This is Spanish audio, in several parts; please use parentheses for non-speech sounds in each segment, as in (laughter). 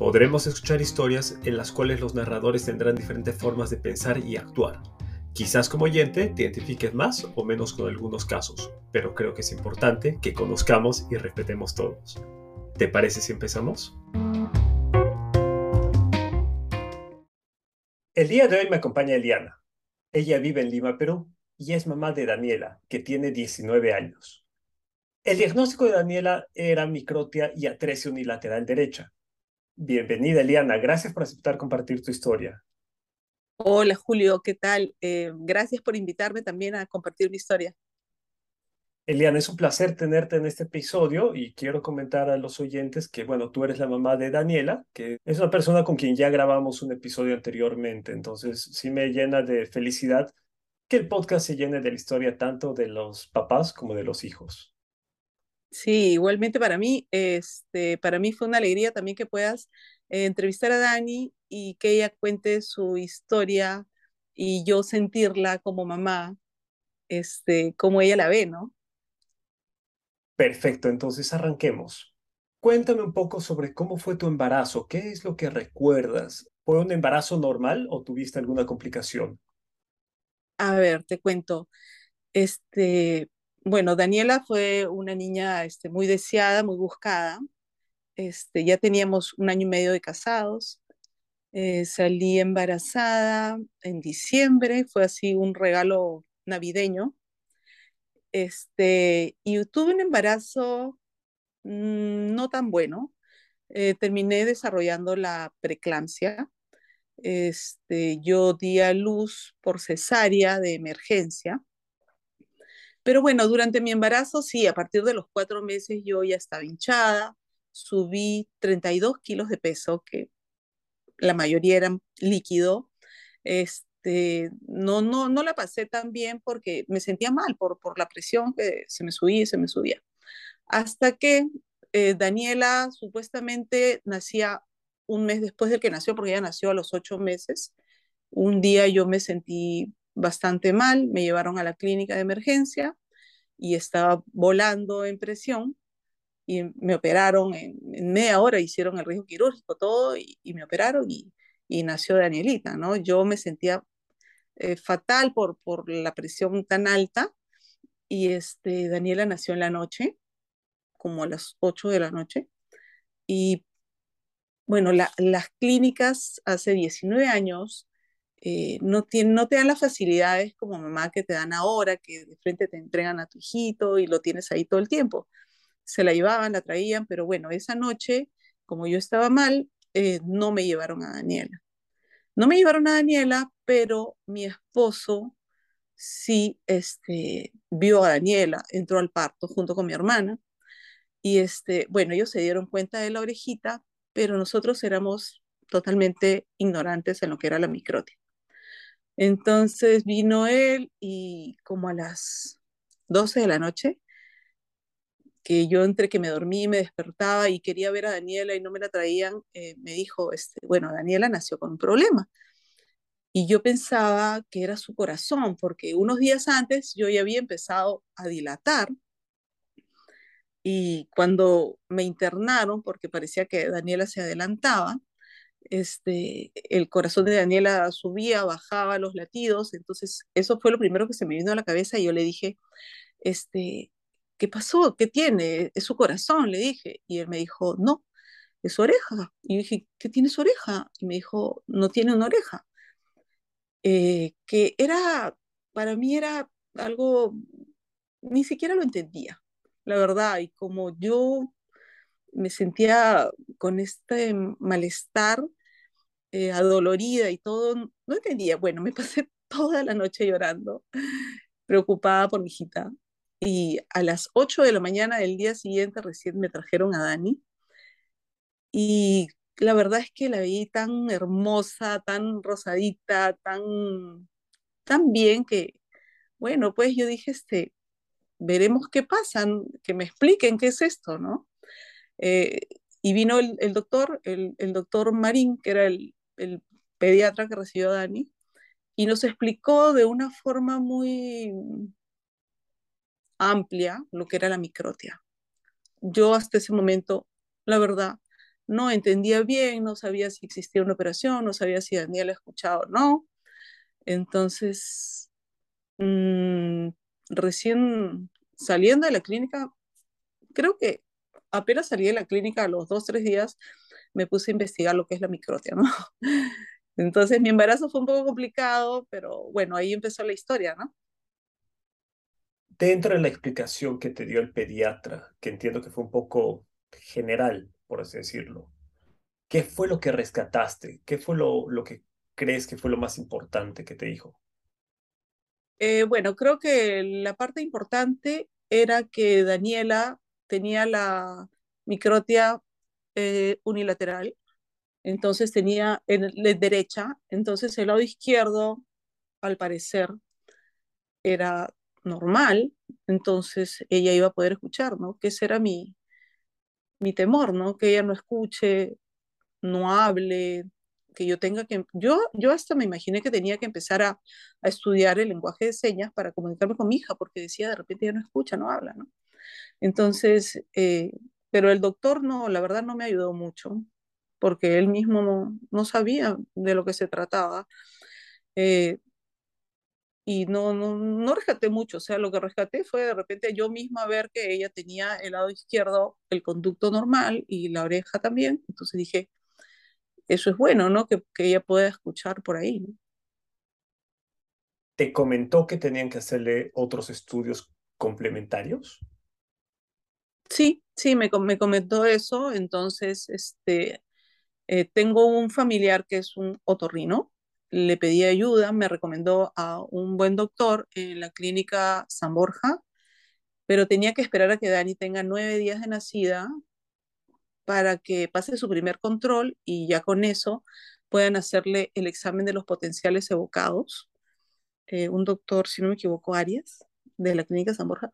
Podremos escuchar historias en las cuales los narradores tendrán diferentes formas de pensar y actuar. Quizás como oyente te identifiques más o menos con algunos casos, pero creo que es importante que conozcamos y respetemos todos. ¿Te parece si empezamos? El día de hoy me acompaña Eliana, ella vive en Lima, Perú, y es mamá de Daniela, que tiene 19 años. El diagnóstico de Daniela era microtia y atresia unilateral derecha. Bienvenida, Eliana. Gracias por aceptar compartir tu historia. Hola, Julio. ¿Qué tal? Eh, gracias por invitarme también a compartir mi historia. Eliana, es un placer tenerte en este episodio y quiero comentar a los oyentes que, bueno, tú eres la mamá de Daniela, que es una persona con quien ya grabamos un episodio anteriormente, entonces sí me llena de felicidad que el podcast se llene de la historia tanto de los papás como de los hijos. Sí, igualmente para mí, este, para mí fue una alegría también que puedas eh, entrevistar a Dani y que ella cuente su historia y yo sentirla como mamá, este, como ella la ve, ¿no? Perfecto, entonces arranquemos. Cuéntame un poco sobre cómo fue tu embarazo, qué es lo que recuerdas. ¿Fue un embarazo normal o tuviste alguna complicación? A ver, te cuento. Este, bueno, Daniela fue una niña este, muy deseada, muy buscada. Este, ya teníamos un año y medio de casados. Eh, salí embarazada en diciembre, fue así un regalo navideño. Este, y tuve un embarazo mm, no tan bueno. Eh, terminé desarrollando la preeclampsia. Yo di a luz por cesárea de emergencia. Pero bueno, durante mi embarazo, sí, a partir de los cuatro meses yo ya estaba hinchada, subí 32 kilos de peso, que la mayoría eran líquido. Este, no, no, no la pasé tan bien porque me sentía mal por, por la presión que se me subía y se me subía. Hasta que eh, Daniela supuestamente nacía un mes después de que nació, porque ella nació a los ocho meses. Un día yo me sentí bastante mal, me llevaron a la clínica de emergencia y estaba volando en presión y me operaron en, media hora, hicieron el riesgo quirúrgico, todo, y, y me operaron y, y nació Danielita, ¿no? Yo me sentía eh, fatal por, por la presión tan alta y este, Daniela nació en la noche, como a las 8 de la noche. Y bueno, las clínicas hace 19 años eh, no, te dan las facilidades como mamá que te dan ahora, que de frente te entregan a tu hijito y lo tienes ahí todo el tiempo. Se la llevaban, la traían, pero bueno, esa noche, como yo estaba mal, eh, no me llevaron a Daniela. No me llevaron a Daniela, pero mi esposo sí este, vio a Daniela, entró al parto junto con mi hermana. Y este, bueno, ellos se dieron cuenta de la orejita, pero nosotros éramos totalmente ignorantes en lo que era la microtia. Entonces vino él y como a las 12 de la noche que yo entre que me dormí, me despertaba y quería ver a Daniela y no me la traían, eh, me dijo, este, bueno, Daniela nació con un problema. Y yo pensaba que era su corazón, porque unos días antes yo ya había empezado a dilatar. Y cuando me internaron, porque parecía que Daniela se adelantaba, este, el corazón de Daniela subía, bajaba los latidos, entonces eso fue lo primero que se me vino a la cabeza y yo le dije, este, ¿qué pasó? ¿Qué tiene? Es su corazón, le dije. Y él me dijo, no, es su oreja. Y yo dije, ¿qué tiene su oreja? Y me dijo, no tiene una oreja. Eh, que era, para mí era algo, ni siquiera lo entendía, la verdad. Y como yo me sentía con este malestar, eh, adolorida y todo, no entendía. Bueno, me (laughs) pasé toda la noche llorando, preocupada por mi hijita. Y a las 8 de la mañana del día siguiente recién me trajeron a Dani. Y la verdad es que la vi tan hermosa, tan rosadita, tan, tan bien que, bueno, pues yo dije, este, veremos qué pasa, que me expliquen qué es esto, ¿no? Eh, y vino el, doctor, el, doctor Marín, que era el, pediatra que recibió a Dani, y nos explicó de una forma muy amplia lo que era la microtia. Yo hasta ese momento, la verdad, no entendía bien, no sabía si existía una operación, no sabía si Daniel escuchado o no. Entonces, mm, recién saliendo de la clínica, creo que apenas salí de la clínica a los dos, tres días, me puse a investigar lo que es la microtia, ¿no? (laughs) Entonces mi embarazo fue un poco complicado, pero bueno, ahí empezó la historia, ¿no? Dentro de la explicación que te dio el pediatra, que entiendo que fue un poco general, por así decirlo, ¿qué fue lo que rescataste? ¿Qué fue lo, lo que crees que fue lo más importante que te dijo? Eh, bueno, creo que la parte importante era que Daniela tenía la microtia eh, unilateral, entonces tenía en la derecha, entonces el lado izquierdo, al parecer, era normal, entonces ella iba a poder escuchar, ¿no? Que ese era mi, mi temor, ¿no? Que ella no escuche, no hable, que yo tenga que, yo, yo hasta me imaginé que tenía que empezar a, a, estudiar el lenguaje de señas para comunicarme con mi hija, porque decía, de repente ya no escucha, no habla, ¿no? Entonces, eh, pero el doctor no, la verdad no me ayudó mucho, porque él mismo no, no sabía de lo que se trataba. Eh, y no, no, no rescaté mucho, o sea, lo que rescaté fue de repente yo misma ver que ella tenía el lado izquierdo, el conducto normal y la oreja también, entonces dije, eso es bueno, ¿no? Que, que ella pueda escuchar por ahí, ¿no? ¿Te comentó que tenían que hacerle otros estudios complementarios? Sí, sí, me, me comentó eso, entonces, este, eh, tengo un familiar que es un otorrino, le pedí ayuda, me recomendó a un buen doctor en la clínica San Borja, pero tenía que esperar a que Dani tenga nueve días de nacida para que pase su primer control y ya con eso puedan hacerle el examen de los potenciales evocados. Eh, un doctor, si no me equivoco, Arias, de la clínica San Borja,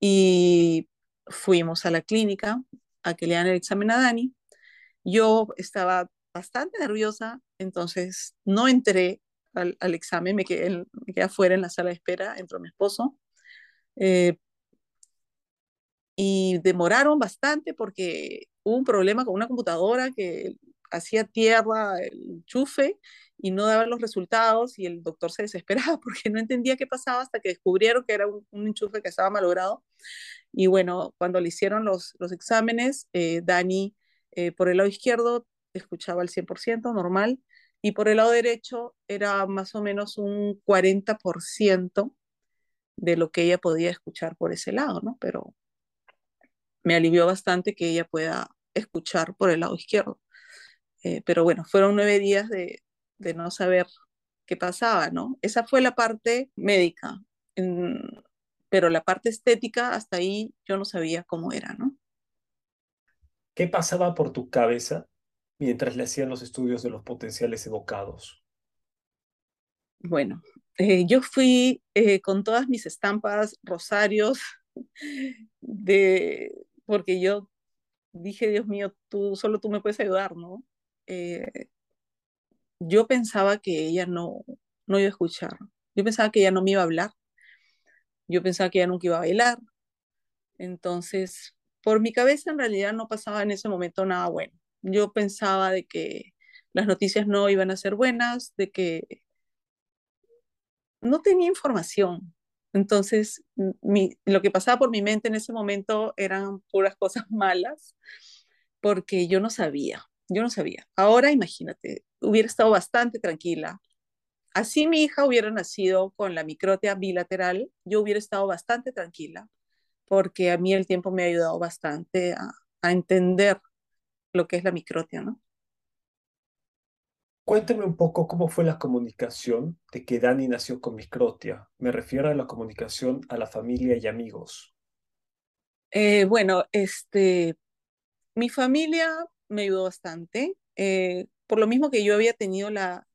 y fuimos a la clínica a que le dan el examen a Dani. Yo estaba bastante nerviosa, entonces no entré al, examen, me quedé, me quedé, afuera en la sala de espera, entró mi esposo. Eh, y demoraron bastante porque hubo un problema con una computadora que hacía tierra el enchufe y no daba los resultados y el doctor se desesperaba (laughs) porque no entendía qué pasaba hasta que descubrieron que era un, enchufe que estaba malogrado. Y bueno, cuando le hicieron los, los exámenes, eh, Dani eh, por el lado izquierdo escuchaba al 100% normal y por el lado derecho era más o menos un 40% de lo que ella podía escuchar por ese lado, ¿no? Pero me alivió bastante que ella pueda escuchar por el lado izquierdo. Eh, pero bueno, fueron nueve días de, de, no saber qué pasaba, ¿no? Esa fue la parte médica, pero la parte estética, hasta ahí yo no sabía cómo era, ¿no? ¿Qué pasaba por tu cabeza mientras le hacían los estudios de los potenciales evocados? Bueno, eh, yo fui eh, con todas mis estampas, rosarios, (laughs) de, porque yo dije, Dios mío, tú, solo tú me puedes ayudar, ¿no? Eh, yo pensaba que ella no, no iba a escuchar, yo pensaba que ella no me iba a hablar, yo pensaba que ella nunca iba a bailar, entonces, por mi cabeza en realidad no pasaba en ese momento nada bueno. Yo pensaba de que las noticias no iban a ser buenas, de que no tenía información, entonces, lo que pasaba por mi mente en ese momento eran puras (laughs) cosas malas, porque yo no sabía, yo no sabía. Ahora imagínate, hubiera estado bastante tranquila. Así mi hija hubiera nacido con la microtia bilateral, yo hubiera estado bastante tranquila, porque a mí el tiempo me ha ayudado bastante a, a entender lo que es la microtia, ¿no? Cuéntame un poco cómo fue la comunicación de que Dani nació con microtia. Me refiero a la comunicación a la familia y amigos. Eh, bueno, este, mi familia me ayudó bastante, eh, por lo mismo que yo había tenido la,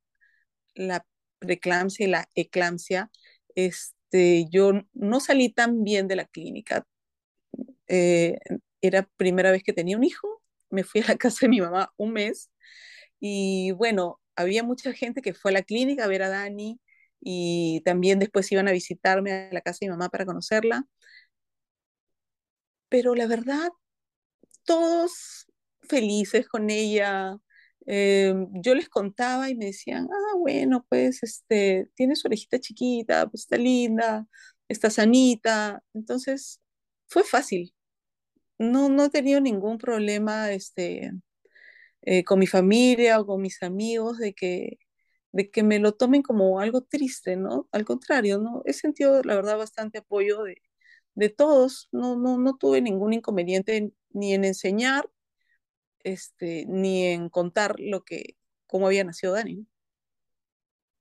la preeclampsia y la eclampsia, este, yo no salí tan bien de la clínica. Eh, era primera vez que tenía un hijo, me fui a la (laughs) casa de mi mamá un mes y bueno, había mucha gente que fue a la clínica a ver a Dani y también después iban a visitarme a la casa de mi mamá para conocerla. Pero la verdad, todos felices con ella. Eh, yo les contaba y me decían, ah, bueno, pues este, tiene su orejita chiquita, pues está linda, está sanita. Entonces, fue fácil. No, no he tenido ningún problema este, eh, con mi familia o con mis amigos de que, de que me lo tomen como algo triste, ¿no? Al contrario, ¿no? He sentido, la verdad, bastante apoyo de, de todos. No, no, no tuve ningún inconveniente ni en enseñar, este, ni en contar lo que, cómo había nacido Dani.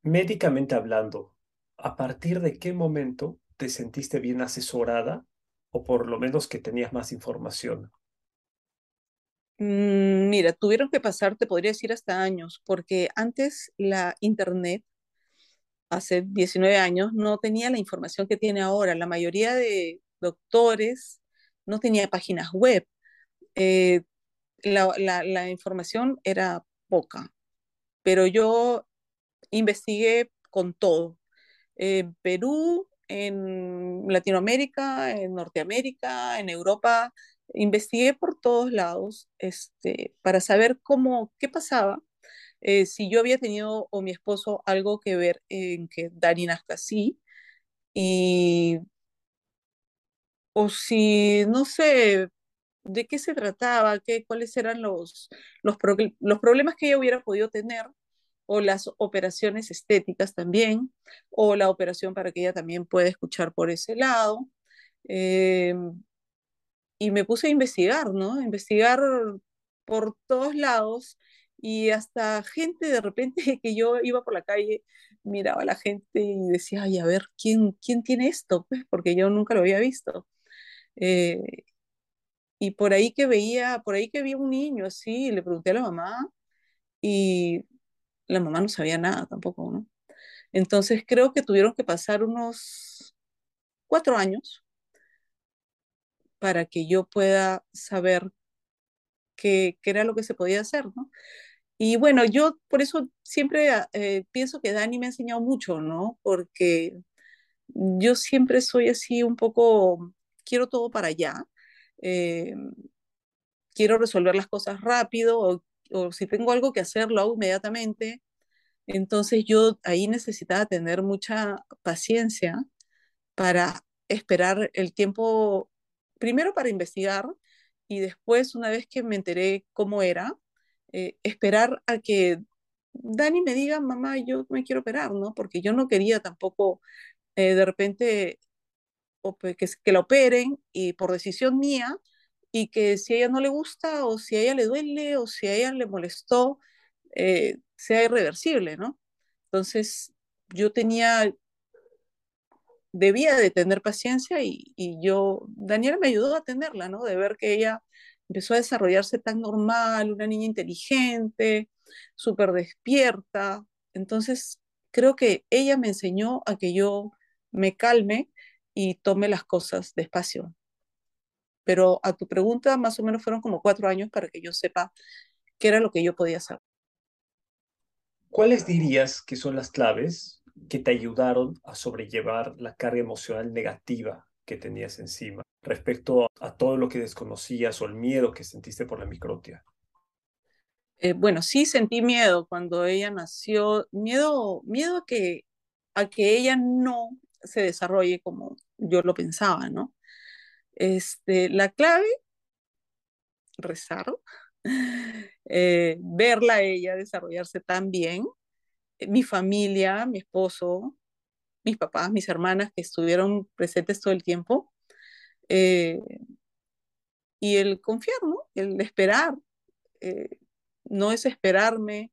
Médicamente hablando, ¿a partir de qué momento te sentiste bien asesorada o por lo menos que tenías más información? Mm, mira, tuvieron que pasar, te podría decir, hasta años, porque antes la internet, hace 19 años, no tenía la información que tiene ahora. La mayoría de doctores no tenía páginas web. Eh, la, la, información era poca, pero yo investigué con todo. En Perú, en Latinoamérica, en Norteamérica, en Europa, investigué por todos lados este, para saber cómo, qué pasaba, eh, si yo había tenido o mi esposo algo que ver en que Dani nazca así, y, o si, no sé, de qué se trataba, qué, cuáles eran los, los, los problemas que ella hubiera podido tener, o las operaciones estéticas también, o la operación para que ella también pueda escuchar por ese lado. Eh, y me puse a investigar, ¿no? investigar por todos lados y hasta gente de repente (laughs) que yo iba por la calle, miraba a la gente y decía, ay, a ver, ¿quién, quién tiene esto? Pues porque yo nunca lo había visto. Eh, y por ahí que veía, por ahí que vi un niño así, le pregunté a la mamá y la mamá no sabía nada tampoco, ¿no? Entonces creo que tuvieron que pasar unos cuatro años para que yo pueda saber qué, era lo que se podía hacer, ¿no? Y bueno, yo por eso siempre eh, pienso que Dani me ha enseñado mucho, ¿no? Porque yo siempre soy así un poco, quiero todo para allá, eh, quiero resolver las cosas rápido o, si tengo algo que hacer, lo hago inmediatamente. Entonces yo ahí necesitaba tener mucha paciencia para esperar el tiempo primero para investigar y después, una vez que me enteré cómo era, eh, esperar a que Dani me diga, mamá, yo me quiero operar, ¿no? Porque yo no quería tampoco eh, de repente que, que la operen y por decisión mía y que si a ella no le gusta o si a ella le duele o si a ella le molestó, eh, sea irreversible, ¿no? Entonces, yo tenía debía de tener paciencia y, yo, Daniela me ayudó a tenerla, ¿no? De ver que ella empezó a desarrollarse tan normal, una niña inteligente, súper despierta. Entonces, creo que ella me enseñó a que yo me calme y tome las cosas despacio. Pero a tu pregunta, más o menos fueron como cuatro años para que yo sepa qué era lo que yo podía hacer. ¿Cuáles dirías que son las claves que te ayudaron a sobrellevar la carga emocional negativa que tenías encima respecto a, todo lo que desconocías o el miedo que sentiste por la microtia? Eh, bueno, sí sentí miedo cuando ella nació, miedo, miedo a que, a que ella no se desarrolle como yo lo pensaba, ¿no? Este, la clave, rezar, (laughs) eh, verla a ella desarrollarse tan bien mi familia, mi esposo, mis papás, mis hermanas que estuvieron presentes todo el tiempo. Eh, y el confiar, ¿no? El esperar. Eh, no es esperarme,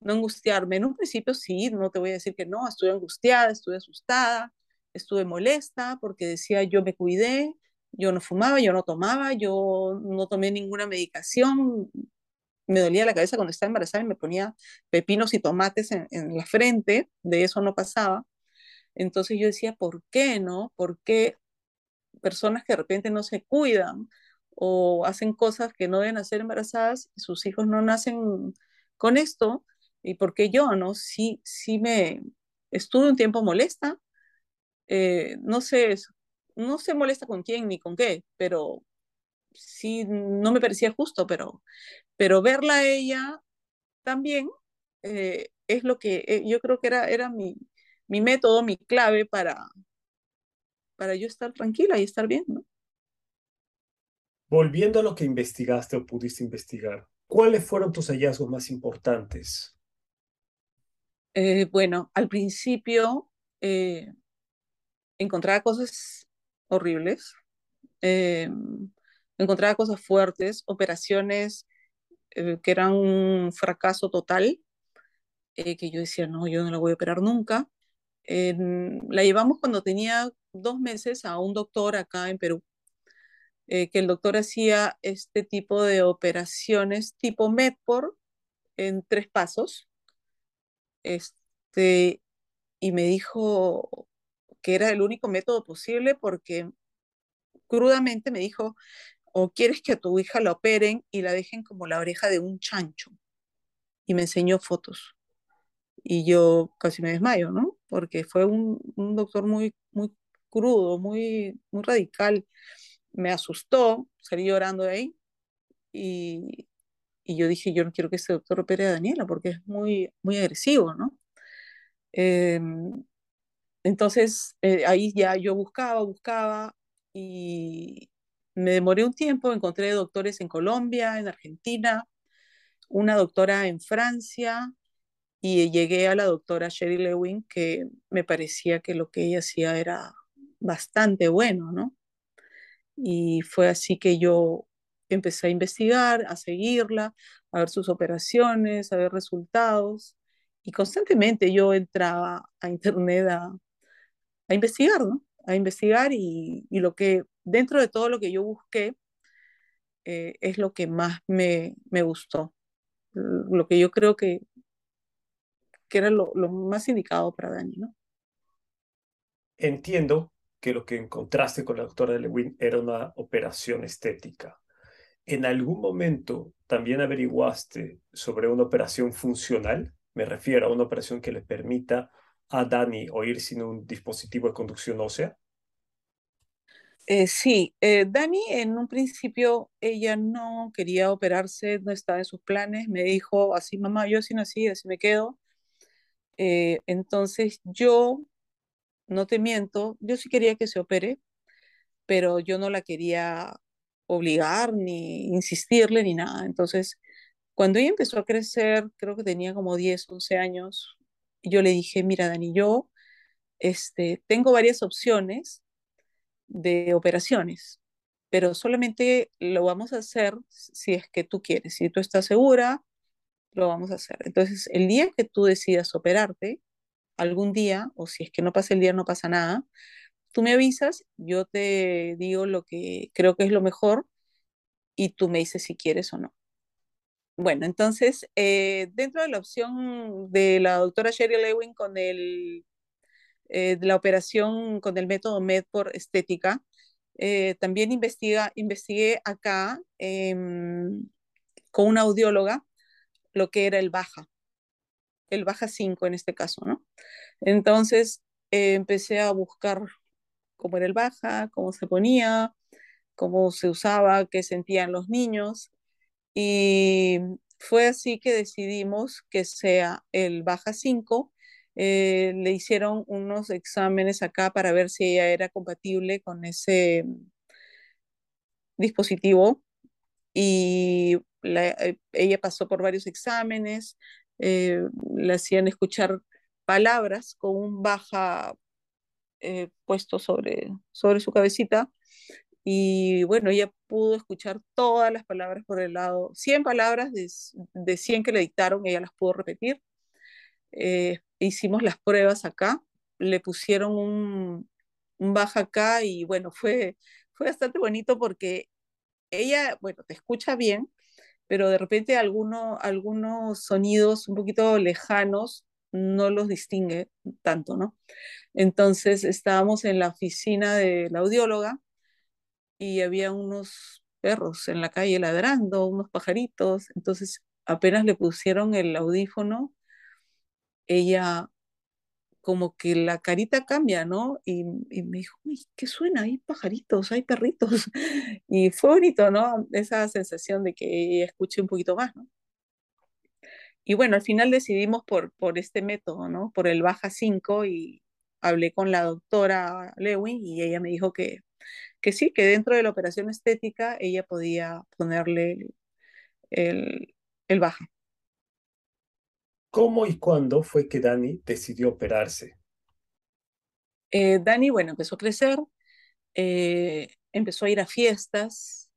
no angustiarme. En un principio sí, no te voy a decir que no, estuve angustiada, estuve asustada, estuve molesta porque decía yo me cuidé, yo no fumaba, yo no tomaba, yo no tomé ninguna medicación, me dolía la cabeza cuando estaba embarazada y me ponía pepinos y tomates en, en la frente, de eso no pasaba. Entonces yo decía, ¿por qué no? ¿Por qué personas que de repente no se cuidan o hacen cosas que no deben hacer embarazadas y sus hijos no nacen con esto? ¿Y por qué yo, no? Sí, sí me estuve un tiempo molesta. Eh, no sé, no sé molesta con quién ni con qué, pero sí, no me parecía justo, pero, pero verla a ella también eh, es lo que eh, yo creo que era, era mi, mi método, mi clave para, para yo estar tranquila y estar bien, ¿no? Volviendo a lo que investigaste o pudiste investigar, ¿cuáles fueron tus hallazgos más importantes? Eh, bueno, al principio eh, encontraba cosas horribles, eh, encontraba cosas fuertes, operaciones que eran un fracaso total, que yo decía, no, yo no la voy a operar nunca. la llevamos cuando tenía dos meses a un doctor acá en Perú, eh, que el doctor hacía este tipo de operaciones tipo Medpor en tres pasos. Este, y me dijo que era el único método posible porque crudamente me dijo, o quieres que a tu hija la operen y la dejen como la oreja de un chancho. Y me enseñó fotos. Y yo casi me desmayo, ¿no? Porque fue un, doctor muy, muy crudo, muy, muy radical. Me asustó, salí llorando de ahí y, y yo dije, yo no quiero que este doctor opere a Daniela porque es muy, muy agresivo, ¿no? Eh, entonces eh, ahí ya yo buscaba, buscaba y me demoré un tiempo, encontré doctores en Colombia, en Argentina, una doctora en Francia y llegué a la doctora Sherry Lewin que me parecía que lo que ella hacía era bastante bueno, ¿no? Y fue así que yo empecé a investigar, a seguirla, a ver sus operaciones, a ver resultados. Y constantemente yo entraba a internet a, a investigar, ¿no? A investigar y, y, lo que, dentro de todo lo que yo busqué, eh, es lo que más me, me, gustó. Lo que yo creo que, que era lo, lo más indicado para Dani, ¿no? Entiendo que lo que encontraste con la doctora Lewin era una operación estética. ¿En algún momento también averiguaste sobre una operación funcional? Me refiero a una operación que le permita a Dani oír sin un dispositivo de conducción ósea. Eh, sí, eh, Dani en un principio ella no quería operarse, no estaba en sus planes, me dijo así, mamá, yo así nací, así me quedo. Eh, entonces yo no te miento, yo sí quería que se opere, pero yo no la quería obligar ni insistirle ni nada. Entonces, cuando ella empezó a crecer, creo que tenía como 10, 11 años, yo le dije, mira, Dani, yo este, tengo varias opciones de operaciones, pero solamente lo vamos a hacer si es que tú quieres, si tú estás segura, lo vamos a hacer. Entonces, el día que tú decidas operarte, algún día, o si es que no pasa el día, no pasa nada, tú me avisas, yo te digo lo que creo que es lo mejor y tú me dices si quieres o no. Bueno, entonces, eh, dentro de la opción de la doctora Sherry Lewin con el, eh, la operación con el método MED por estética, eh, también investiga, investigué acá em, con una audióloga lo que era el baja el baja 5 en este caso, ¿no? Entonces empecé a buscar cómo era el baja, cómo se ponía, cómo se usaba, qué sentían los niños. Y fue así que decidimos que sea el baja 5. Eh, le hicieron unos exámenes acá para ver si ella era compatible con ese dispositivo y eh, ella pasó por varios exámenes, eh, le hacían escuchar palabras con un baja puesto sobre, sobre su cabecita. Y bueno, ella pudo escuchar todas las palabras por el lado, 100 palabras de, de 100 que le dictaron, ella las pudo repetir. Eh, hicimos las pruebas acá, le pusieron un, un baja acá y bueno, fue, fue bastante bonito porque ella, bueno, te escucha bien, pero de repente alguno, algunos sonidos un poquito lejanos no los distingue tanto, ¿no? Entonces estábamos en la oficina de la audióloga y había unos perros en la calle ladrando, unos pajaritos, entonces apenas le pusieron el audífono, ella como que la carita cambia, ¿no? Y, me dijo, uy, ¿qué suena? Hay pajaritos, hay perritos. (laughs) Y fue bonito, ¿no? Esa sensación de que ella escuche un poquito más, ¿no? Y bueno, al final decidimos por, por este método, ¿no? Por el baja 5 y hablé con la doctora Lewin y ella me dijo que, que sí, que dentro de la operación estética ella podía ponerle el, el baja. ¿Cómo y cuándo fue que Dani decidió operarse? Eh, Dani, bueno, empezó a crecer, eh, empezó a ir a fiestas,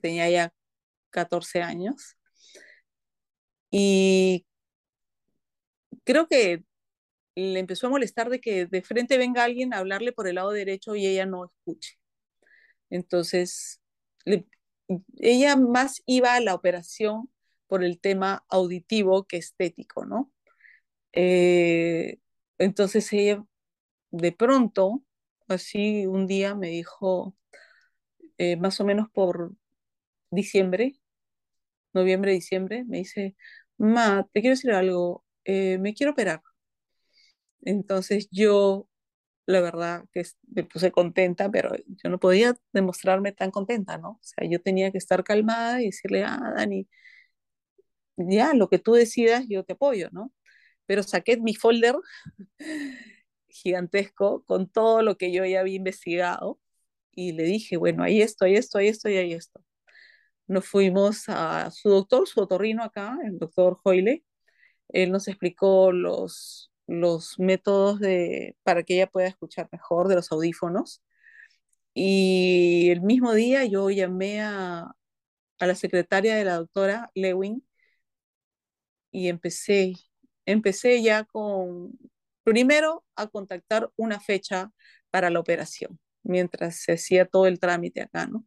tenía ya 14 años, y creo que le empezó a molestar de que de frente venga alguien a hablarle por el lado derecho y ella no escuche. Entonces, ella más iba a la operación por el tema auditivo que estético, ¿no? Eh, entonces ella de pronto, así un día me dijo, eh, más o menos por diciembre, noviembre, diciembre, me dice, Ma, te quiero decir algo, eh, me quiero operar. Entonces yo, la verdad, que me puse contenta, pero yo no podía demostrarme tan contenta, ¿no? O sea, yo tenía que estar calmada y decirle, ah, Dani, ya, lo que tú decidas, yo te apoyo, ¿no? Pero saqué mi folder (laughs) gigantesco con todo lo que yo ya había investigado y le dije, bueno, ahí esto, ahí esto, ahí esto y ahí esto. Nos fuimos a su doctor, su otorrino acá, el doctor Hoyle. Él nos explicó los, los métodos de, para que ella pueda escuchar mejor de los audífonos. Y el mismo día yo llamé a, a la secretaria de la doctora Lewin y empecé, empecé ya con, primero a contactar una fecha para la operación, mientras se hacía todo el trámite acá, ¿no?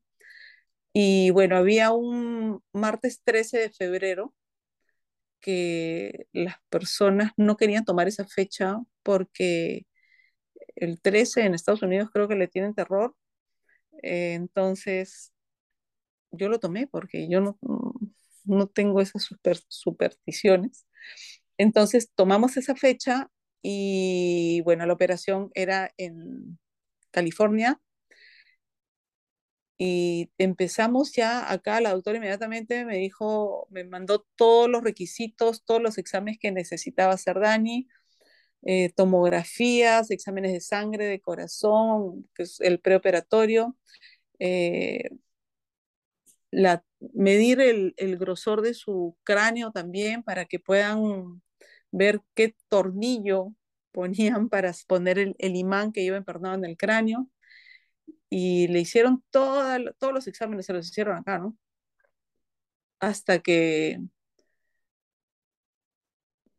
Y bueno, había un martes 13 de febrero que las personas no querían tomar esa fecha porque el 13 en Estados Unidos creo que le tienen terror. Eh, entonces, yo lo tomé porque yo no, no tengo esas super, supersticiones. Entonces tomamos esa fecha y bueno, la operación era en California y empezamos ya acá, la doctora inmediatamente me dijo, me mandó todos los requisitos, todos los exámenes que necesitaba hacer Dani, eh, tomografías, exámenes de sangre, de corazón, que es el preoperatorio, eh, la, medir el, grosor de su cráneo también para que puedan ver qué tornillo ponían para poner el, imán que iba empernado en el cráneo. Y le hicieron todos los exámenes, se los hicieron acá, ¿no? Hasta que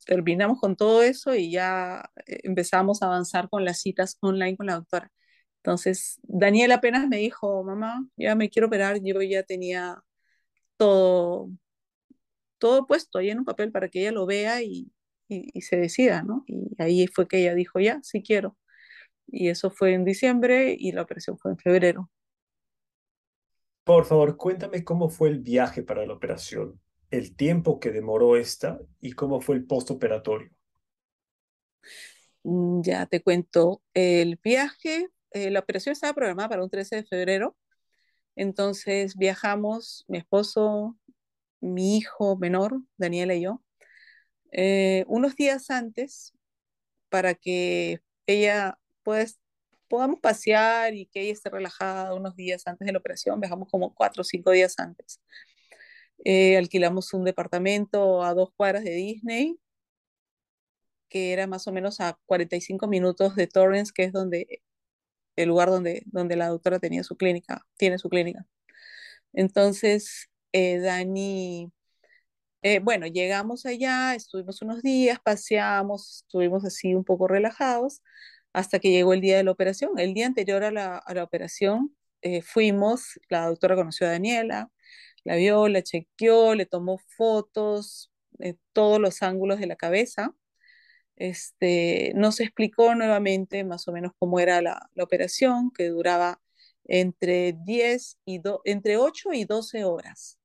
terminamos con todo eso y ya eh, empezamos a avanzar con las citas online con la doctora. Entonces, Daniel apenas me dijo, mamá, ya me quiero operar, yo ya tenía todo, todo puesto ahí en un papel para que ella lo vea y, se decida, ¿no? Y ahí fue que ella dijo, ya, sí quiero. Y eso fue en diciembre y la operación fue en febrero. Por favor, cuéntame cómo fue el viaje para la operación, el tiempo que demoró esta y cómo fue el postoperatorio. Mm, ya te cuento, el viaje, eh, la operación estaba programada para un 13 de febrero entonces viajamos, mi esposo, mi hijo menor, Daniela y yo, eh, unos días antes para que ella pues, podamos pasear y que ella esté relajada unos días antes de la operación. Viajamos como cuatro o cinco días antes. Eh, alquilamos un departamento a dos cuadras de Disney, que era más o menos a 45 minutos de Torrance, que es donde el lugar donde, donde la doctora tenía su clínica, tiene su clínica. Entonces, eh, Dani, eh, bueno, llegamos allá, estuvimos unos días, paseamos, estuvimos así un poco relajados, hasta que llegó el día de la operación. El día anterior a la, operación eh, fuimos, la doctora conoció a Daniela, La vio, la chequeó, le tomó fotos de todos los ángulos de la cabeza. Este, nos explicó nuevamente más o menos cómo era la, operación, que duraba entre 10 y entre 8 y 12 horas.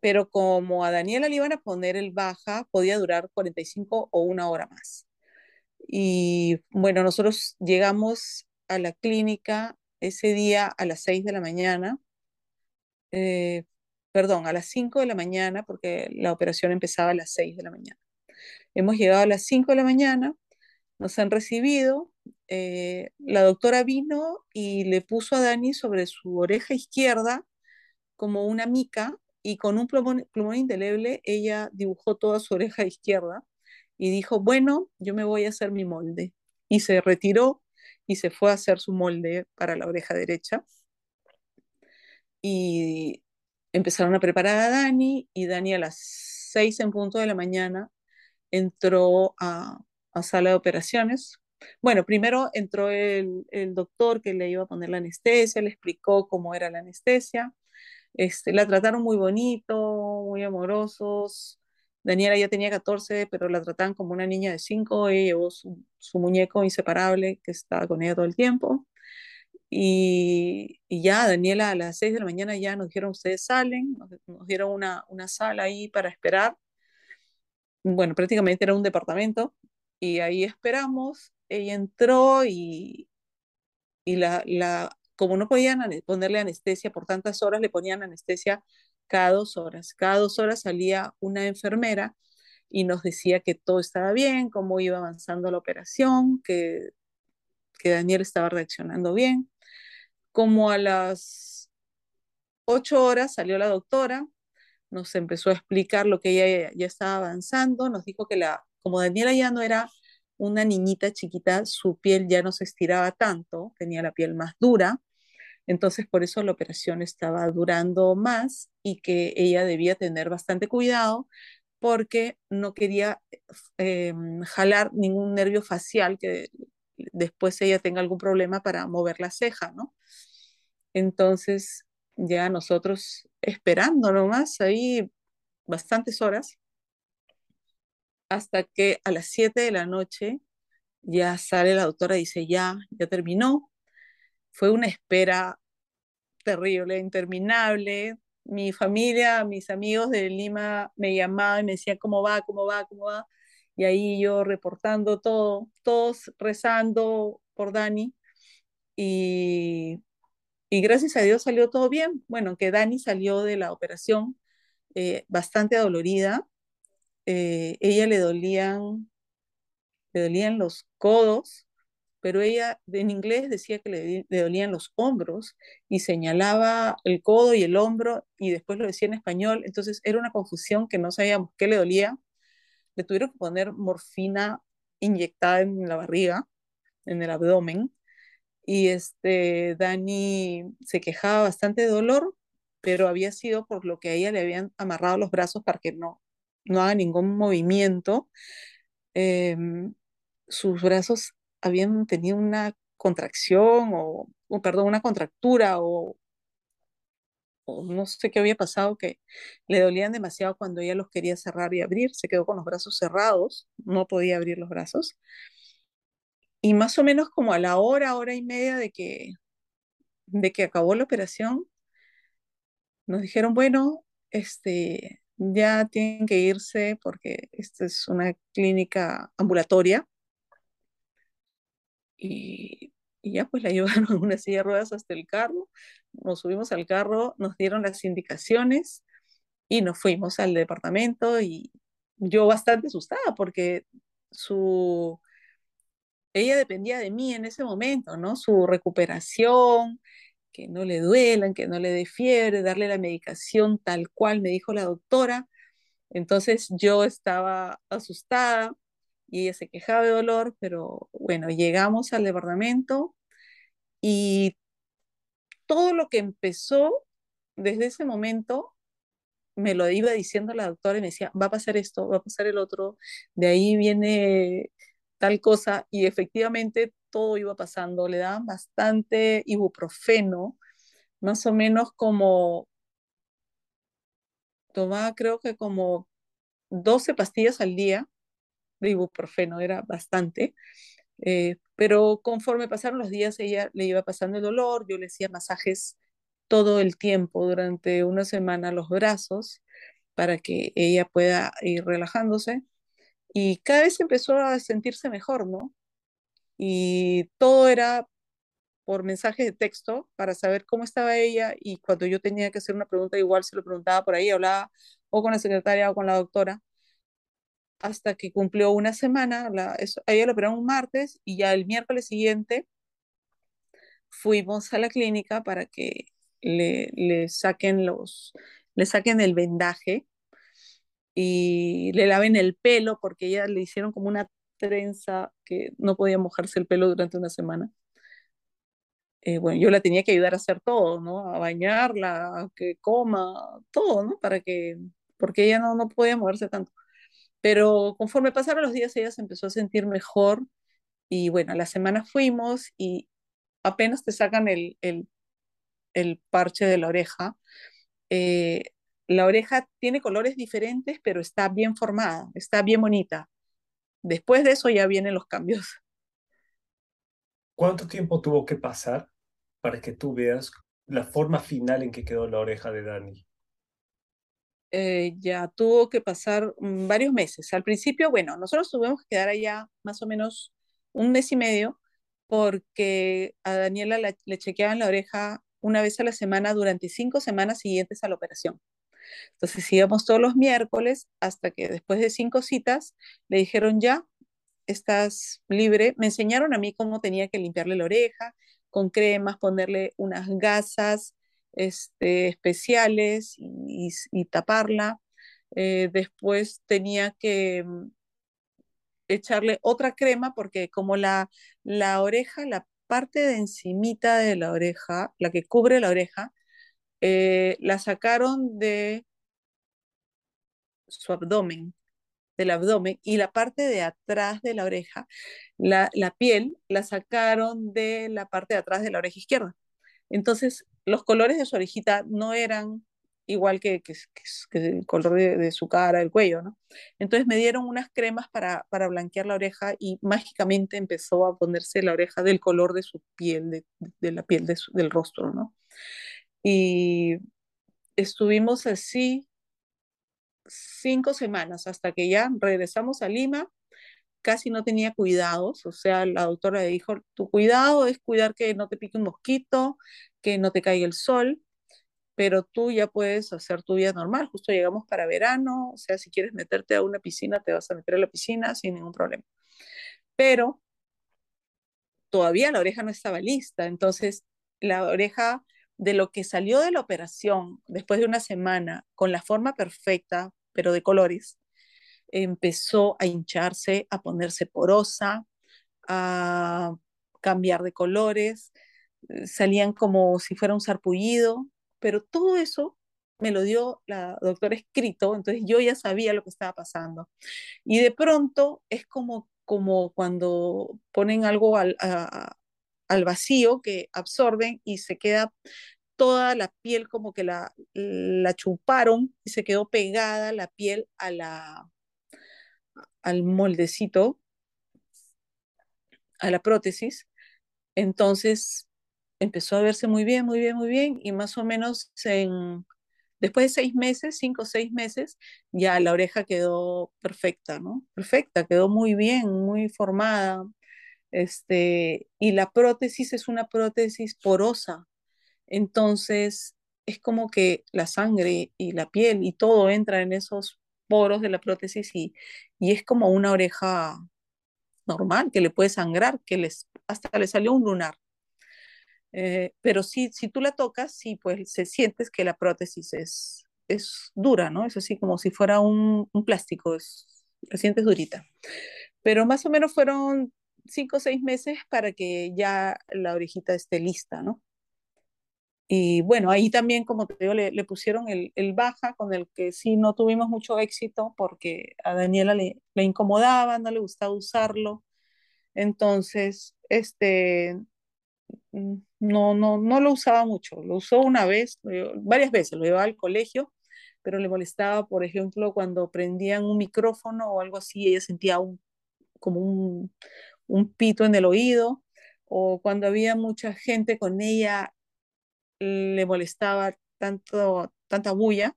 Pero como a Daniela le iban a poner el baja, podía durar 45 o una hora más. Y bueno, nosotros llegamos a la clínica ese día a las 6 de la mañana, eh, perdón, a las 5 de la mañana, porque la operación empezaba a las 6 de la mañana. Hemos llegado a las 5 de la mañana, nos han recibido, eh, la doctora vino y le puso a Dani sobre su oreja izquierda como una mica y con un plumón, plumón indeleble ella dibujó toda su oreja (laughs) izquierda y dijo, bueno, yo me voy a hacer mi molde. Y se retiró y se fue a hacer su molde para la oreja derecha. Y empezaron a preparar a Dani y Dani a las seis en punto de la mañana entró a, a sala de operaciones. Bueno, primero entró el, el, doctor que le iba a poner la anestesia, le explicó cómo era la anestesia. Este, la trataron muy bonito, muy amorosos. Daniela ya tenía 14, pero la trataban como una niña de 5. Ella llevó su, su muñeco inseparable que estaba con ella todo el tiempo. Y, ya, Daniela, a las 6 de la mañana ya nos dijeron, ustedes salen, nos, nos dieron una, una, sala ahí para esperar. Bueno, prácticamente era un departamento y ahí esperamos. Ella entró y, y la, la, como no podían ponerle anestesia por tantas horas, le ponían anestesia cada dos horas. Cada dos horas salía una enfermera y nos decía que todo estaba bien, cómo iba avanzando la operación, que, que Daniel estaba reaccionando bien. Como a las ocho horas salió la doctora, nos empezó a explicar lo que ella ya estaba avanzando, nos dijo que la, como Daniela ya no era una niñita chiquita, su piel ya no se estiraba tanto, tenía la piel más dura, entonces, por eso la operación estaba durando más y que ella debía tener bastante cuidado porque no quería eh, jalar ningún nervio facial que después ella tenga algún problema para mover la ceja, ¿no? Entonces, ya nosotros esperando nomás ahí bastantes horas hasta que a las 7 de la noche ya sale la doctora y dice, ya, ya terminó, fue una espera terrible, interminable. Mi familia, mis amigos de Lima me llamaban y me decían cómo va, cómo va, cómo va. Y ahí yo reportando todo, todos rezando por Dani. Y, gracias a Dios salió todo bien. Bueno, que Dani salió de la operación eh, bastante adolorida. Eh, ella le dolían, le dolían los codos, pero ella en inglés decía que le, le, dolían los hombros y señalaba el codo y el hombro y después lo decía en español, entonces era una confusión que no sabíamos qué le dolía. Le tuvieron que poner morfina inyectada en la barriga, en el abdomen, y este Dani se quejaba bastante de dolor, pero había sido por lo que a ella le habían amarrado los brazos para que no, no haga ningún movimiento. Eh, sus brazos habían tenido una contracción o, o perdón, una contractura o, o, no sé qué había pasado, que le dolían demasiado cuando ella los quería cerrar y abrir, se quedó con los brazos cerrados, no podía abrir los brazos. Y más o menos como a la hora, hora y media de que, de que acabó la operación, nos dijeron, bueno, este, ya tienen que irse porque esta es una clínica ambulatoria y, y, ya pues la (laughs) llevaron en una silla de ruedas hasta el carro, nos subimos al carro, nos dieron las indicaciones y nos fuimos al departamento y yo bastante asustada porque su ella dependía de mí en ese momento, ¿no? Su recuperación, que no le duelan, que no le dé fiebre, darle la medicación tal cual me dijo la doctora. Entonces yo estaba asustada y ella se quejaba de dolor, pero bueno, llegamos al departamento y todo lo que empezó desde ese momento me lo iba diciendo la doctora y me decía, va a pasar esto, va a pasar el otro, de ahí viene tal cosa y efectivamente todo iba pasando, le daban bastante ibuprofeno, más o menos como tomaba creo que como 12 pastillas al día de ibuprofeno, era bastante. Eh, pero conforme pasaron los días, ella le iba pasando el dolor, yo le hacía masajes todo el tiempo durante una semana los brazos para que ella pueda ir relajándose. Y cada vez empezó a sentirse mejor, ¿no? Y todo era por mensaje de texto para saber cómo estaba ella y cuando yo tenía que hacer una pregunta igual se lo preguntaba por ahí, hablaba o con la secretaria o con la doctora hasta que cumplió una semana, la, eso, ella lo operaron un martes y ya el miércoles siguiente fuimos a la clínica para que le, le saquen los, le saquen el vendaje y le laven el pelo porque ella le hicieron como una trenza que no podía mojarse el pelo durante una semana. Eh, bueno, yo la tenía que ayudar a hacer todo, ¿no? A bañarla, a que coma, todo, ¿no? Para que, porque ella no, no podía moverse tanto. Pero conforme pasaron los días, ella se empezó a sentir mejor y bueno, a la semana fuimos y apenas te sacan el, el, parche de la oreja. Eh, la oreja tiene colores diferentes, pero está bien formada, está bien bonita. Después de eso ya vienen los cambios. ¿Cuánto tiempo tuvo que pasar para que tú veas la forma final en que quedó la oreja de Dani? Eh, ya tuvo que pasar mm, varios meses. Al principio, bueno, nosotros tuvimos que quedar allá más o menos un mes y medio porque a Daniela le chequeaban la oreja una vez a la semana durante cinco semanas siguientes a la operación. Entonces íbamos todos los miércoles hasta que después de cinco citas le dijeron ya, estás libre. Me enseñaron a mí cómo tenía que limpiarle la oreja con cremas, ponerle unas gasas este, especiales y, taparla. Eh, después tenía que mm, echarle otra crema porque como la, la oreja, la parte de encimita de la oreja, la que cubre la oreja, eh, la sacaron de su abdomen del abdomen y la parte de atrás de la oreja, la, piel la sacaron de la parte de atrás de la oreja izquierda. Entonces, los colores de su orejita no eran igual que, que, el color de, su cara, el cuello, ¿no? Entonces me dieron unas cremas para, blanquear la oreja y mágicamente empezó a ponerse la oreja del color de su piel, de la piel del rostro, ¿no? Y estuvimos así cinco semanas hasta que ya regresamos a Lima. Casi no tenía cuidados, o sea, la doctora le dijo, tu cuidado es cuidar que no te pique un mosquito, que no te caiga el sol, pero tú ya puedes hacer tu vida normal. Justo llegamos para verano, o sea, si quieres meterte a una piscina, te vas a meter a la piscina sin ningún problema. Pero todavía la oreja no estaba lista, entonces la oreja de lo que salió de la operación después de una semana con la forma perfecta, pero de colores, empezó a hincharse, a ponerse porosa, a cambiar de colores, eh, salían como si fuera un sarpullido, pero todo eso me lo dio la doctora escrito, entonces yo ya sabía lo que estaba pasando. Y de pronto es como, como cuando ponen algo al, al vacío que absorben y se queda toda la piel como que la, la chuparon y se quedó pegada la piel a la, al moldecito, a la prótesis. Entonces empezó a verse muy bien, muy bien, muy bien y más o menos en, después de seis meses, cinco o seis meses, ya la oreja quedó perfecta, ¿no? Perfecta, quedó muy bien, muy formada. Este, y la prótesis es una prótesis porosa, entonces, es como que la sangre y la piel y todo entra en esos poros de la prótesis y, es como una oreja normal, que le puede sangrar, que les, hasta le salió un lunar. Eh, pero si, si tú la tocas, sí, pues se sientes que la prótesis es, es dura, ¿no? Es así como si fuera un, plástico, es, la sientes durita. Pero más o menos fueron cinco o seis meses para que ya la orejita esté lista, ¿no? Y bueno, ahí también, como te digo, le, pusieron el, el, baja, con el que sí no tuvimos mucho éxito porque a Daniela le, le incomodaba, no le gustaba usarlo. Entonces, este, mm, no, no, no lo usaba mucho. Lo usó una vez, varias veces, lo llevaba al colegio, pero le molestaba, por ejemplo, cuando prendían un micrófono o algo así, ella sentía un, como un, un pito en el oído, o cuando había mucha gente con ella, le molestaba tanto, tanta bulla.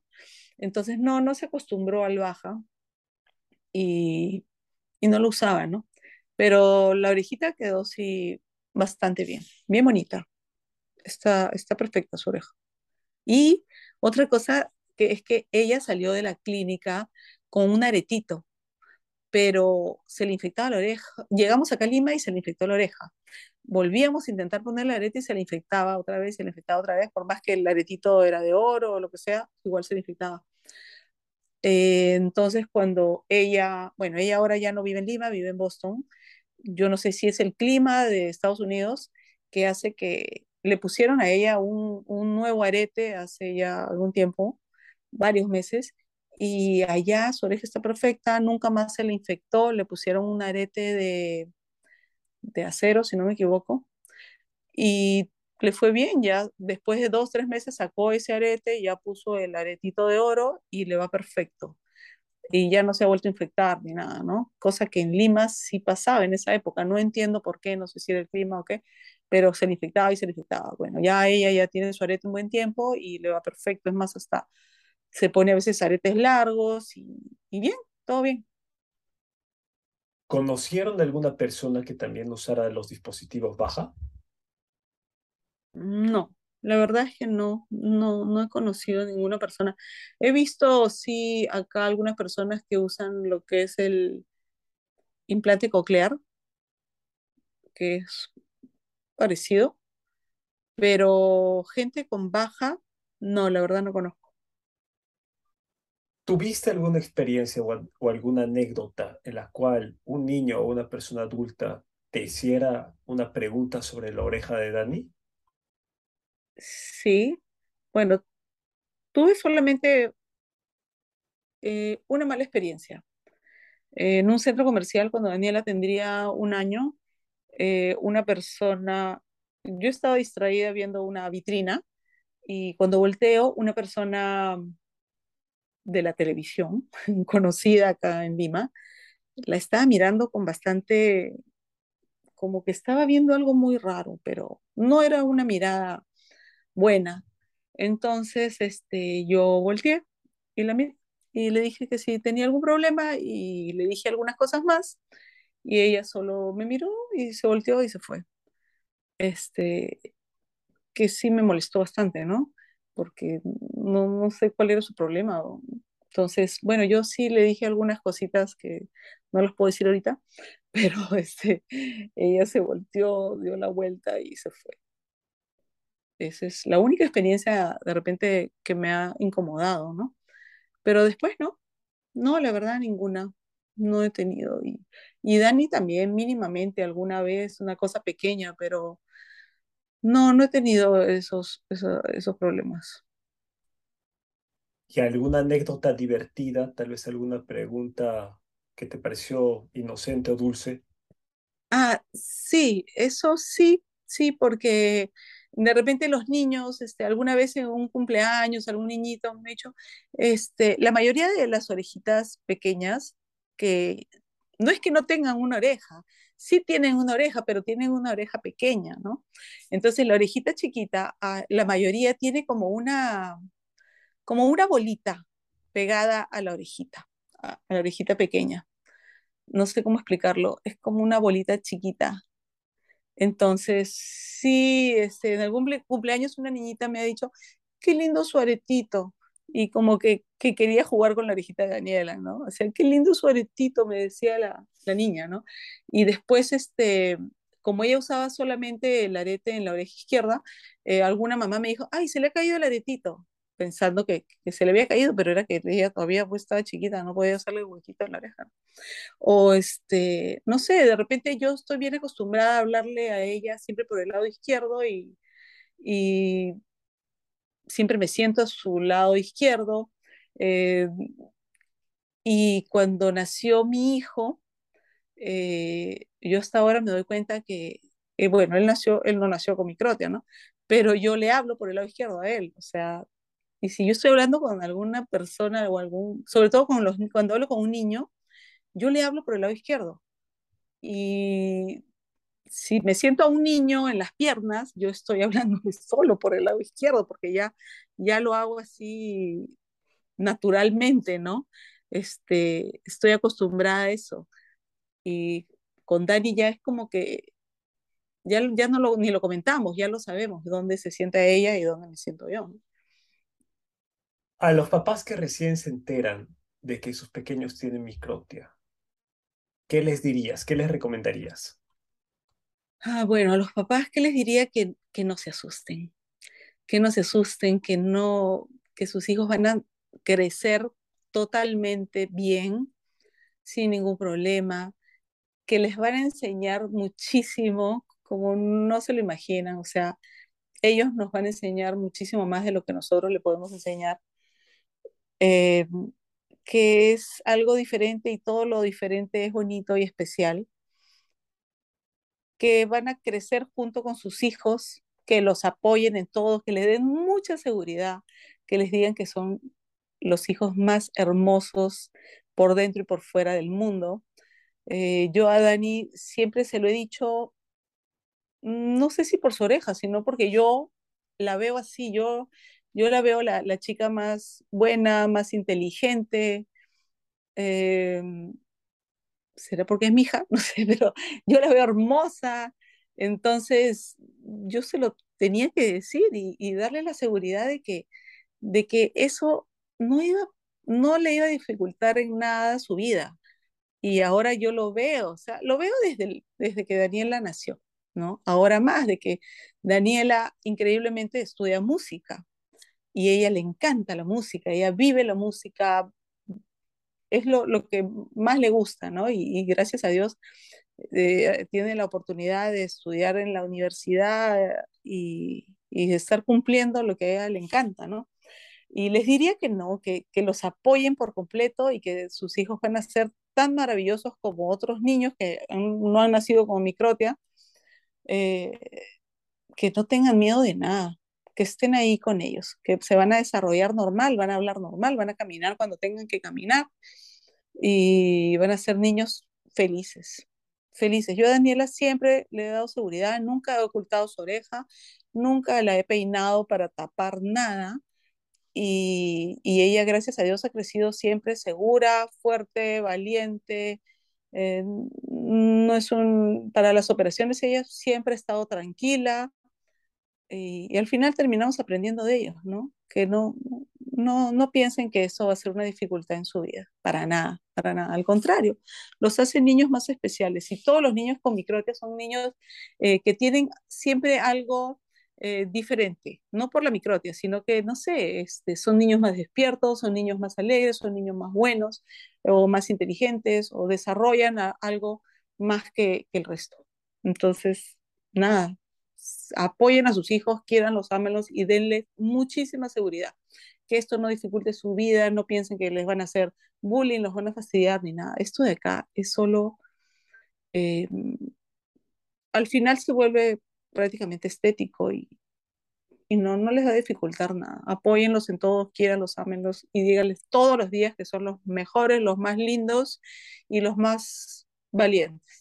Entonces, no, no se acostumbró al baja y, y no lo usaba, ¿no? Pero la orejita quedó sí bastante bien, bien bonita. Está, está perfecta su oreja. Y otra cosa que es que ella salió de la clínica con un aretito, pero se le infectaba la oreja. Llegamos a Lima y se le infectó la oreja. Volvíamos a intentar ponerle arete y se le infectaba otra vez, se le infectaba otra vez, por más que el aretito era de oro o lo que sea, igual se le infectaba. Eh, entonces, cuando ella, bueno, ella ahora ya no vive en Lima, vive en Boston, yo no sé si es el clima de Estados Unidos que hace que le pusieron a ella un nuevo arete hace ya algún tiempo, varios meses, y allá su oreja está perfecta, nunca más se le infectó, le pusieron un arete de, de acero, si no me equivoco, y le fue bien, ya después de dos, tres meses sacó ese arete, ya puso el aretito de oro y le va perfecto. Y ya no se ha vuelto a infectar ni nada, ¿no? Cosa que en Lima sí pasaba en esa época, no entiendo por qué, no sé si era el clima o qué, pero se le infectaba y se le infectaba. Bueno, ya ella ya tiene su arete un buen tiempo y le va perfecto, es más, hasta se pone a veces aretes largos y, y bien, todo bien. ¿Conocieron de alguna persona que también usara los dispositivos baja? No, la verdad es que no, no, no he conocido ninguna persona. He visto, sí, acá algunas personas que usan lo que es el implante coclear, que es parecido, pero gente con baja, no, la verdad no conozco. ¿Tuviste alguna experiencia o, alguna anécdota en la cual un niño o una persona adulta te hiciera una pregunta sobre la oreja de Dani? Sí, bueno, tuve solamente eh, una mala experiencia. en un centro comercial, cuando Daniela tendría un año, eh, una persona, yo estaba distraída viendo una vitrina y cuando volteo, una persona de la televisión, (laughs) conocida acá en Lima, la estaba mirando con bastante, como que estaba viendo algo muy raro, pero no era una mirada buena. Entonces, este, yo volteé y la miré y le dije que si tenía algún problema y le dije algunas cosas más y ella solo me miró y se volteó y se fue. Este, que sí me molestó bastante, ¿no? Porque no, no sé cuál era su problema. Entonces, bueno, yo sí le dije algunas cositas que no las puedo decir ahorita, (laughs) pero este, ella se volteó, dio la vuelta y se fue. Esa es la única experiencia de repente que me ha incomodado, ¿no? Pero después no, no, la verdad ninguna, no he tenido. Y, y Dani también mínimamente alguna vez, una cosa pequeña, pero no, no he tenido esos, esos, esos problemas. ¿Y alguna anécdota divertida, tal vez alguna pregunta que te pareció inocente o dulce? Ah, sí, eso sí, sí, porque de repente los niños, este, alguna vez en un cumpleaños, algún niñito, me dicho, este, la mayoría de las orejitas pequeñas, que no es que no tengan una oreja, sí tienen una oreja, pero tienen una oreja pequeña, ¿no? Entonces la orejita chiquita, ah, la mayoría tiene como una, como una bolita pegada a la orejita, a la orejita pequeña. No sé cómo explicarlo, es como una bolita chiquita entonces, sí, este, en algún cumpleaños una niñita me ha dicho, qué lindo su aretito. Y como que, que quería jugar con la orejita de Daniela, ¿no? O sea, qué lindo su aretito, me decía la, la niña, ¿no? Y después, este, como ella usaba solamente el arete en la oreja izquierda, eh, alguna mamá me dijo, ay, se le ha caído el aretito, pensando que, que, se le había caído, pero era que ella todavía pues, estaba chiquita, no podía hacerle huequito en la oreja. O este, no sé, de repente yo estoy bien acostumbrada a hablarle a ella siempre por el lado izquierdo y, y siempre me siento a su lado izquierdo. Eh, y cuando nació mi hijo, eh, yo hasta ahora me doy cuenta que, eh, bueno, él nació, él no nació con microtia, ¿no? Pero yo le hablo por el lado izquierdo a él, o sea, Y si yo estoy hablando con alguna persona o algún, sobre todo con los, cuando hablo con un niño, yo le hablo por el lado izquierdo. Y si me siento a un niño en las piernas, yo estoy (laughs) hablando solo por el lado izquierdo, porque ya, ya lo hago así naturalmente, ¿no? Este, estoy acostumbrada a eso. Y con Dani ya es como que ya, ya no lo, ni lo comentamos, ya lo sabemos, dónde se sienta ella y dónde me siento yo. A los papás que recién se enteran de que sus pequeños tienen microtia, ¿qué les dirías? ¿Qué les recomendarías? Ah, bueno, a los papás, ¿qué les diría? Que, que no se asusten, que no se asusten, que no, que sus hijos van a crecer totalmente bien, sin ningún problema, que les van a enseñar muchísimo como no se lo imaginan, o sea, ellos nos van a enseñar muchísimo más de lo que nosotros le podemos enseñar, eh, que es algo diferente y todo lo diferente es bonito y especial, que van a crecer junto con sus hijos, que los apoyen en todo, que les den mucha seguridad, que les digan que son los hijos más hermosos por dentro y por fuera del mundo. Eh, yo a Dani siempre se lo he dicho no sé si por su oreja, sino porque yo la veo así, yo, yo la veo la, la chica más buena, más inteligente. Em, ¿Será porque es mi hija? (laughs) No sé, pero yo la veo hermosa. Entonces, yo se lo tenía que decir y, darle la seguridad de que, de que eso no iba, no le iba a dificultar en nada su vida. Y ahora yo lo veo, o sea, lo veo desde, desde que Daniela nació. ¿no? Ahora más de que Daniela increíblemente estudia música y ella le encanta la música, ella vive la música, es lo, que más le gusta, ¿no? Y, gracias a Dios eh, tiene la oportunidad de estudiar en la universidad y, y, estar cumpliendo lo que a ella le encanta, ¿no? Y les diría que no, que, que los apoyen por completo y que sus hijos van a ser tan maravillosos como otros niños que no han nacido con microtia, eh, que no tengan miedo de nada, que estén ahí con ellos, que se van a desarrollar normal, van a hablar normal, van a caminar cuando tengan que caminar y van a ser niños felices, felices. Yo a Daniela siempre le he dado seguridad, nunca he ocultado su oreja, nunca la he peinado para tapar nada. Y, y ella, gracias a Dios, ha crecido siempre segura, fuerte, valiente, eh, no es un, para las operaciones ella siempre ha estado tranquila y, al final terminamos aprendiendo de ellos, ¿no? Que no, no, no piensen que eso va a ser una dificultad en su vida, para nada, para nada. Al contrario, los hacen niños más especiales y todos los niños con microtia son niños eh, que tienen siempre algo eh, diferente, no por la microtia, sino que, no sé, este, son niños más despiertos, son niños más alegres, son niños más buenos o más inteligentes o desarrollan algo más que, el resto. Entonces, nada, apoyen a sus hijos, quieranlos, ámenlos y denles muchísima seguridad. Que esto no dificulte su vida, no piensen que les van a hacer bullying, los van a fastidiar ni nada. Esto de acá es solo, eh, al final se vuelve prácticamente estético y, y no, no les va a dificultar nada. Apóyenlos en todo, quieranlos, ámenlos y díganles todos los días que son los mejores, los más lindos y los más valientes.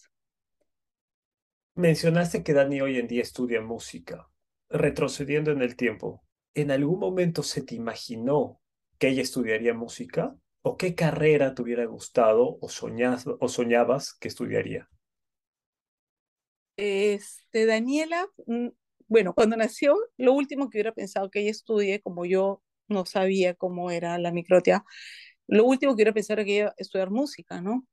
Mencionaste que Dani hoy en día estudia música. Retrocediendo en el tiempo, ¿en algún momento se te imaginó que ella estudiaría música? ¿O qué carrera te hubiera gustado o, o soñabas que estudiaría? Este, Daniela, mm, bueno, cuando nació, lo último que hubiera pensado que ella estudie, como yo no sabía cómo era la microtia, lo último que hubiera pensado era que ella estudiar música, ¿no?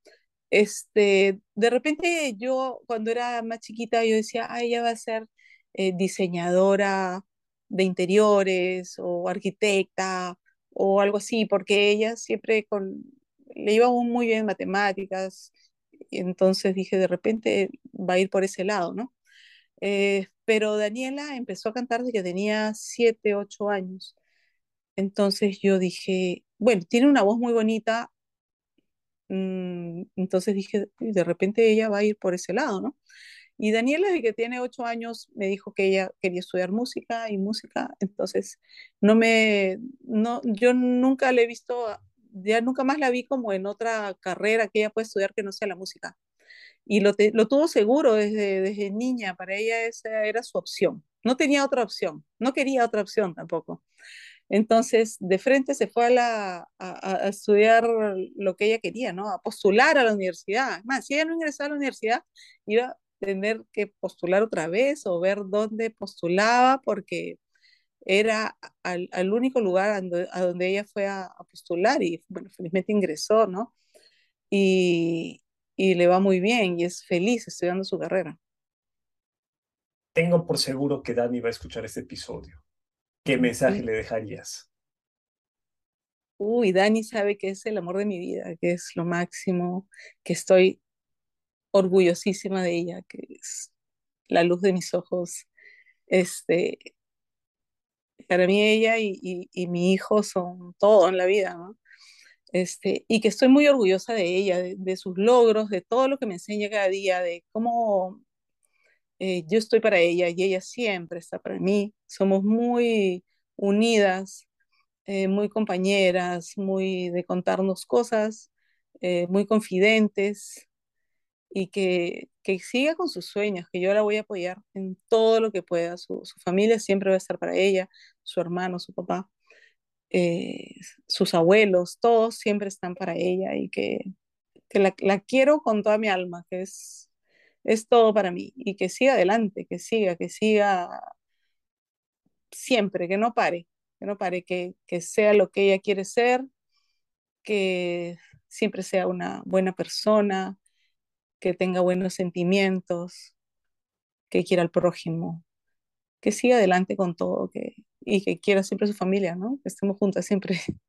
Este, de repente yo, cuando era más chiquita, yo decía, ah, ella va a ser eh, diseñadora de interiores o arquitecta o algo así, porque ella siempre le iba muy bien matemáticas, entonces dije, de repente va a ir por ese lado, ¿no? Eh, pero Daniela empezó a cantar desde que tenía 7, 8 años. Entonces yo dije, bueno, tiene una voz muy bonita, entonces dije, de repente ella va a ir por ese lado, ¿no? Y Daniela, que tiene ocho años, me dijo que ella quería estudiar música y música. Entonces, no me, no, yo nunca le he visto, ya nunca más la vi como en otra carrera que ella puede estudiar que no sea la música. Y lo, lo tuvo seguro desde, desde niña, para ella esa era su opción. No tenía otra opción, no quería otra opción tampoco. Entonces, de frente se fue a, la, a, estudiar lo que ella quería, ¿no? A postular a la universidad. Más, si ella no ingresaba a la universidad, iba a tener que postular otra vez o ver dónde postulaba, porque era al, al único lugar a donde, ella fue a, postular y, bueno, felizmente ingresó, ¿no? Y, y le va muy bien y es feliz estudiando su carrera. Tengo por seguro que Dani va a escuchar este episodio. ¿Qué mensaje le dejarías? Uy, Dani sabe que es el amor de mi vida, que es lo máximo, que estoy orgullosísima de ella, que es la luz de mis ojos. Este, para mí ella y, y, mi hijo son todo en la vida, ¿no? Este, y que estoy muy orgullosa de ella, de, sus logros, de todo lo que me enseña cada día, de cómo eh, yo estoy para ella y ella siempre está para mí. Somos muy unidas, eh, muy compañeras, muy de contarnos cosas, eh, muy confidentes y que, que, siga con sus sueños, que yo la voy a apoyar en todo lo que pueda. Su, su familia siempre va a estar para ella, su hermano, su papá. sus abuelos, todos siempre están para ella y que, que la, la, quiero con toda mi alma, que es es todo para mí y que siga adelante, que siga, que siga siempre, que no pare, que no pare, que, que sea lo que ella quiere ser, que siempre sea una buena persona, que tenga buenos sentimientos, que quiera al prójimo, que siga adelante con todo que, y que quiera siempre su familia, ¿no? Que estemos juntas siempre. (laughs)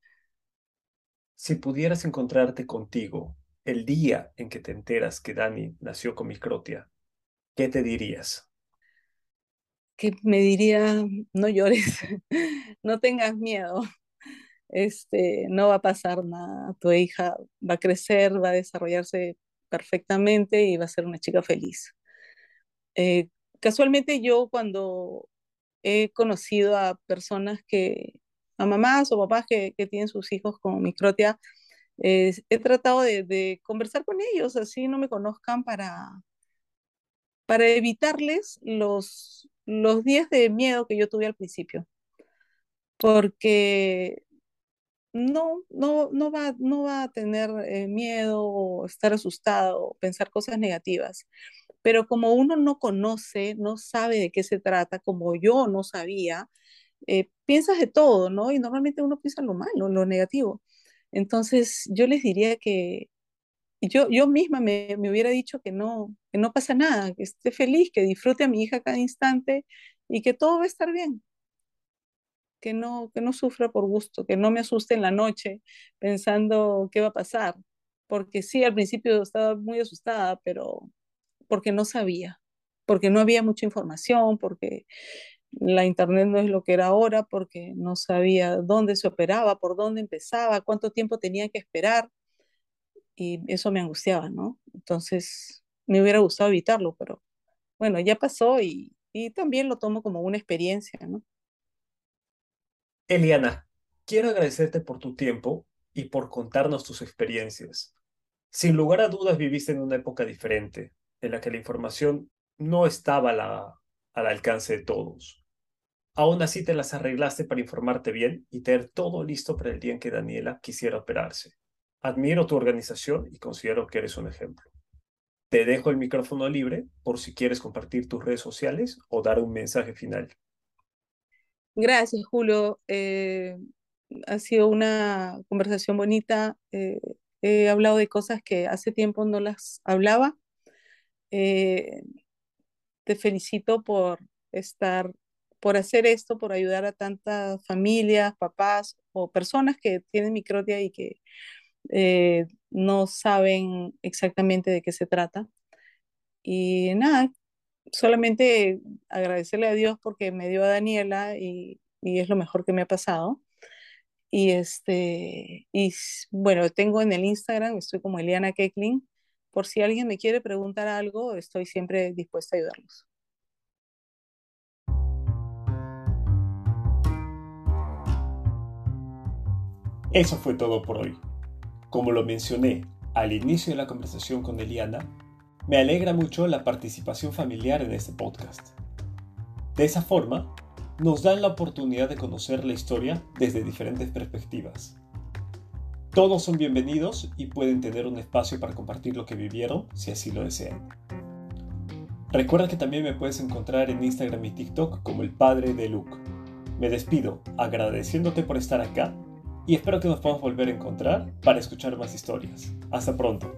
Si pudieras encontrarte contigo el día en que te enteras que Dani nació con microtia, ¿qué te dirías? Que me diría, no llores, (laughs) no tengas miedo, este, no va a pasar nada, tu hija va a crecer, va a desarrollarse perfectamente y va a ser una chica feliz. Eh, casualmente yo cuando he conocido a personas que, a mamás o papás que, que tienen sus hijos con microtia, he tratado de, conversar con ellos, así no me conozcan, para, para evitarles los, los días de miedo que yo tuve al principio. Porque no, no, no, va, no va a tener eh, miedo o estar asustado o pensar cosas negativas. Pero como uno no conoce, no sabe de qué se trata, como yo no sabía, eh, piensas de todo, ¿no? Y normalmente uno piensa lo malo, lo negativo. Entonces, yo les diría que yo, yo misma me, me, hubiera dicho que no, que no pasa nada, que esté feliz, que disfrute a mi hija cada instante y que todo va a estar bien. Que no, que no sufra por gusto, que no me asuste en la noche pensando qué va a pasar. Porque sí, al principio estaba muy asustada, pero porque no sabía, porque no había mucha información, porque la internet no es lo que era ahora porque no sabía dónde se operaba, por dónde empezaba, cuánto tiempo tenía que esperar y eso me angustiaba, ¿no? Entonces me hubiera gustado evitarlo, pero bueno, ya pasó y, y también lo tomo como una experiencia, ¿no? Eliana, quiero agradecerte por tu tiempo y por contarnos tus experiencias. Sin lugar a dudas viviste en una época diferente, en la que la información no estaba la, al alcance de todos. Aún así te las arreglaste para informarte bien y tener todo listo para el día en que Daniela quisiera operarse. Admiro tu organización y considero que eres un ejemplo. Te dejo el micrófono libre por si quieres compartir tus redes sociales o dar un mensaje final. Gracias, Julio. Eh, ha sido una conversación bonita. Eh, he hablado de cosas que hace tiempo no las hablaba. Eh, te felicito por estar, por hacer esto, por ayudar a tantas familias, papás o personas que tienen microtia y que eh, no saben exactamente de qué se trata. Y nada, solamente agradecerle a Dios porque me dio a Daniela y, y es lo mejor que me ha pasado. Y este, y bueno, tengo en el Instagram, estoy como Eliana Kekling, por si alguien me quiere preguntar algo, estoy siempre dispuesta a ayudarlos. Eso fue todo por hoy. Como lo mencioné al inicio de la conversación con Eliana, me alegra mucho la participación familiar en este podcast. De esa forma, nos dan la oportunidad de conocer la historia desde diferentes perspectivas. Todos son bienvenidos y pueden tener un espacio para compartir lo que vivieron si así lo desean. Recuerda que también me puedes encontrar en Instagram y TikTok como el padre de Luke. Me despido agradeciéndote por estar acá y espero que nos podamos volver a encontrar para escuchar más historias. Hasta pronto.